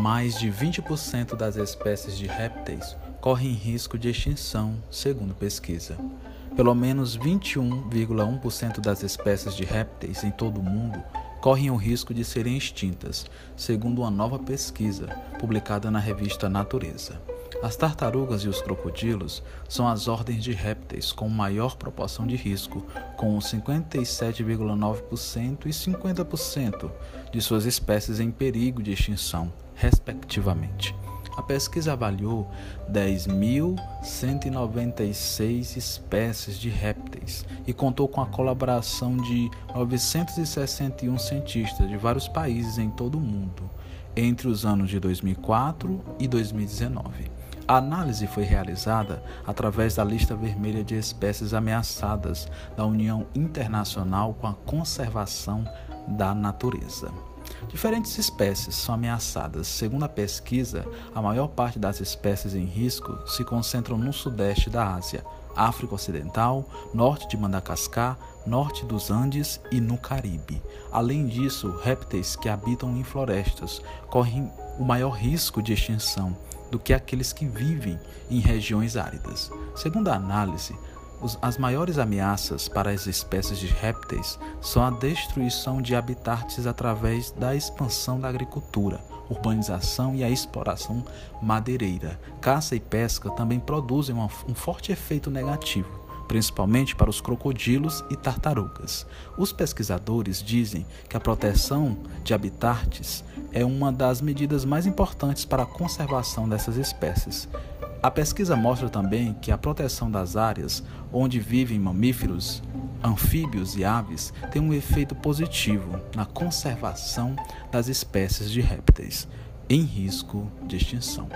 mais de 20% das espécies de répteis correm risco de extinção, segundo pesquisa. Pelo menos 21,1% das espécies de répteis em todo o mundo correm o risco de serem extintas, segundo uma nova pesquisa publicada na revista Natureza. As tartarugas e os crocodilos são as ordens de répteis com maior proporção de risco, com 57,9% e 50% de suas espécies em perigo de extinção, respectivamente. A pesquisa avaliou 10.196 espécies de répteis e contou com a colaboração de 961 cientistas de vários países em todo o mundo entre os anos de 2004 e 2019. A análise foi realizada através da lista vermelha de espécies ameaçadas da União Internacional com a Conservação da Natureza. Diferentes espécies são ameaçadas. Segundo a pesquisa, a maior parte das espécies em risco se concentram no sudeste da Ásia, África Ocidental, norte de Madagascar, norte dos Andes e no Caribe. Além disso, répteis que habitam em florestas correm o maior risco de extinção do que aqueles que vivem em regiões áridas. Segundo a análise, as maiores ameaças para as espécies de répteis são a destruição de habitats através da expansão da agricultura, urbanização e a exploração madeireira. Caça e pesca também produzem um forte efeito negativo principalmente para os crocodilos e tartarugas. Os pesquisadores dizem que a proteção de habitats é uma das medidas mais importantes para a conservação dessas espécies. A pesquisa mostra também que a proteção das áreas onde vivem mamíferos, anfíbios e aves tem um efeito positivo na conservação das espécies de répteis em risco de extinção.